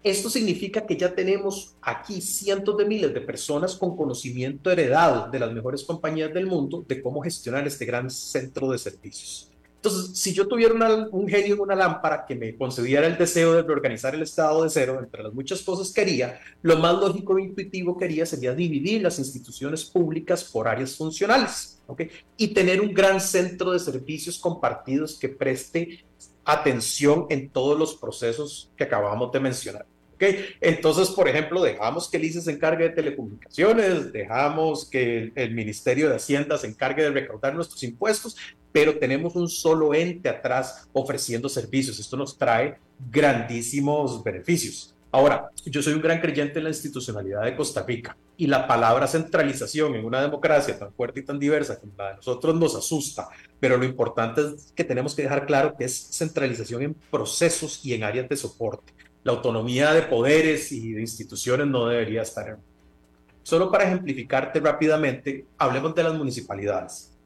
Esto significa que ya tenemos aquí cientos de miles de personas con conocimiento heredado de las mejores compañías del mundo de cómo gestionar este gran centro de servicios. Entonces, si yo tuviera un genio en una lámpara que me concediera el deseo de reorganizar el estado de cero, entre las muchas cosas que haría, lo más lógico e intuitivo que haría sería dividir las instituciones públicas por áreas funcionales, ¿ok? Y tener un gran centro de servicios compartidos que preste atención en todos los procesos que acabamos de mencionar. ¿Okay? Entonces, por ejemplo, dejamos que el ICE se encargue de telecomunicaciones, dejamos que el Ministerio de Hacienda se encargue de recaudar nuestros impuestos, pero tenemos un solo ente atrás ofreciendo servicios. Esto nos trae grandísimos beneficios. Ahora, yo soy un gran creyente en la institucionalidad de Costa Rica y la palabra centralización en una democracia tan fuerte y tan diversa como la de nosotros nos asusta, pero lo importante es que tenemos que dejar claro que es centralización en procesos y en áreas de soporte. La autonomía de poderes y de instituciones no debería estar en... Solo para ejemplificarte rápidamente, hablemos de las municipalidades.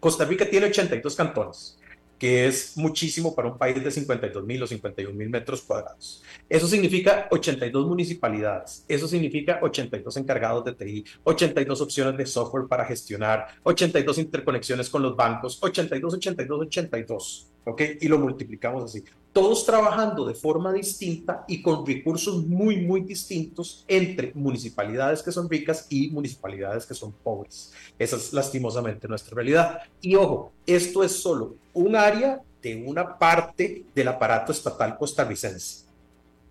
Costa Rica tiene 82 cantones que es muchísimo para un país de 52 mil o 51 mil metros cuadrados. Eso significa 82 municipalidades, eso significa 82 encargados de TI, 82 opciones de software para gestionar, 82 interconexiones con los bancos, 82, 82, 82, ¿ok? Y lo multiplicamos así. Todos trabajando de forma distinta y con recursos muy, muy distintos entre municipalidades que son ricas y municipalidades que son pobres. Esa es lastimosamente nuestra realidad. Y ojo, esto es solo un área de una parte del aparato estatal costarricense.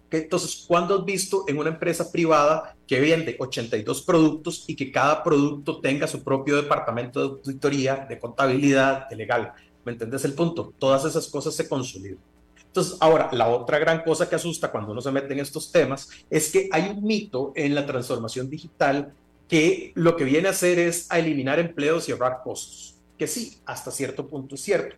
Entonces, ¿cuándo has visto en una empresa privada que vende 82 productos y que cada producto tenga su propio departamento de auditoría, de contabilidad, de legal? ¿Me entiendes el punto? Todas esas cosas se consolidan. Entonces, ahora, la otra gran cosa que asusta cuando uno se mete en estos temas es que hay un mito en la transformación digital que lo que viene a hacer es a eliminar empleos y ahorrar costos. Que sí, hasta cierto punto es cierto,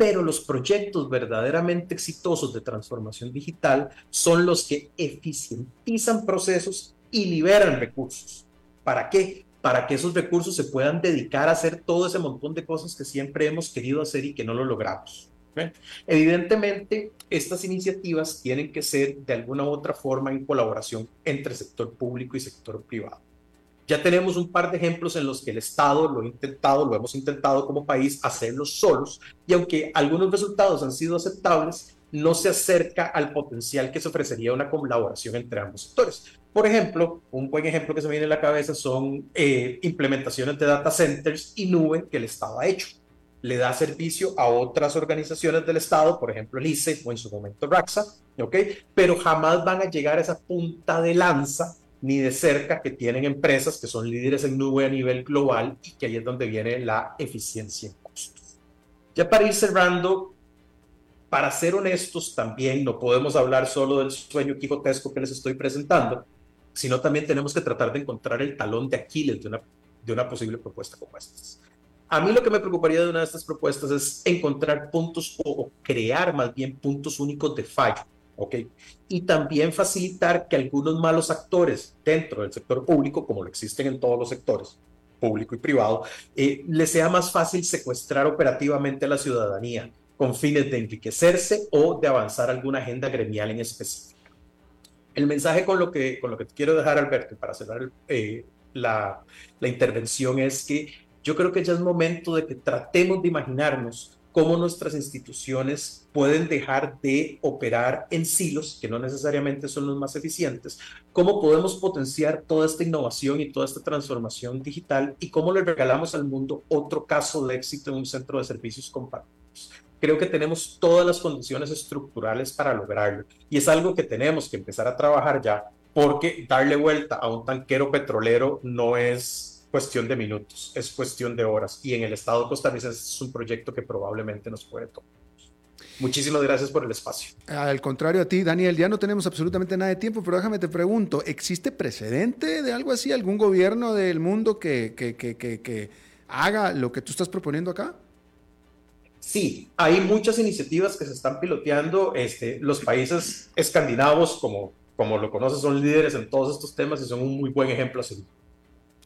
pero los proyectos verdaderamente exitosos de transformación digital son los que eficientizan procesos y liberan recursos. ¿Para qué? Para que esos recursos se puedan dedicar a hacer todo ese montón de cosas que siempre hemos querido hacer y que no lo logramos. Evidentemente, estas iniciativas tienen que ser de alguna u otra forma en colaboración entre sector público y sector privado. Ya tenemos un par de ejemplos en los que el Estado lo ha intentado, lo hemos intentado como país hacerlo solos, y aunque algunos resultados han sido aceptables, no se acerca al potencial que se ofrecería una colaboración entre ambos sectores. Por ejemplo, un buen ejemplo que se me viene a la cabeza son eh, implementaciones de data centers y nube que el Estado ha hecho. Le da servicio a otras organizaciones del Estado, por ejemplo el ICE o en su momento RAXA, ¿ok? Pero jamás van a llegar a esa punta de lanza ni de cerca que tienen empresas que son líderes en nube a nivel global y que ahí es donde viene la eficiencia en costos. Ya para ir cerrando, para ser honestos también no podemos hablar solo del sueño quijotesco que les estoy presentando, sino también tenemos que tratar de encontrar el talón de Aquiles de una, de una posible propuesta como esta. A mí lo que me preocuparía de una de estas propuestas es encontrar puntos o, crear más bien puntos únicos de fallo, ¿ok? Y también facilitar que algunos malos actores dentro del sector público, como lo existen en todos los sectores, público y privado, eh, les sea más fácil secuestrar operativamente a la ciudadanía con fines de enriquecerse o de avanzar alguna agenda gremial en específico. El mensaje con lo que, con lo que quiero dejar, Alberto, para cerrar eh, la intervención es que yo creo que ya es momento de que tratemos de imaginarnos cómo nuestras instituciones pueden dejar de operar en silos, que no necesariamente son los más eficientes, cómo podemos potenciar toda esta innovación y toda esta transformación digital y cómo le regalamos al mundo otro caso de éxito en un centro de servicios compartidos creo que tenemos todas las condiciones estructurales para lograrlo. Y es algo que tenemos que empezar a trabajar ya, porque darle vuelta a un tanquero petrolero no es cuestión de minutos, es cuestión de horas. Y en el estado costarricense es un proyecto que probablemente nos puede tomar. Muchísimas gracias por el espacio. Al contrario a ti, Daniel, ya no tenemos absolutamente nada de tiempo, pero déjame te pregunto, ¿existe precedente de algo así? ¿Algún gobierno del mundo que, que, que, que haga lo que tú estás proponiendo acá? Sí, hay muchas iniciativas que se están piloteando. Este, los países escandinavos, como, como lo conoces, son líderes en todos estos temas y son un muy buen ejemplo a seguir.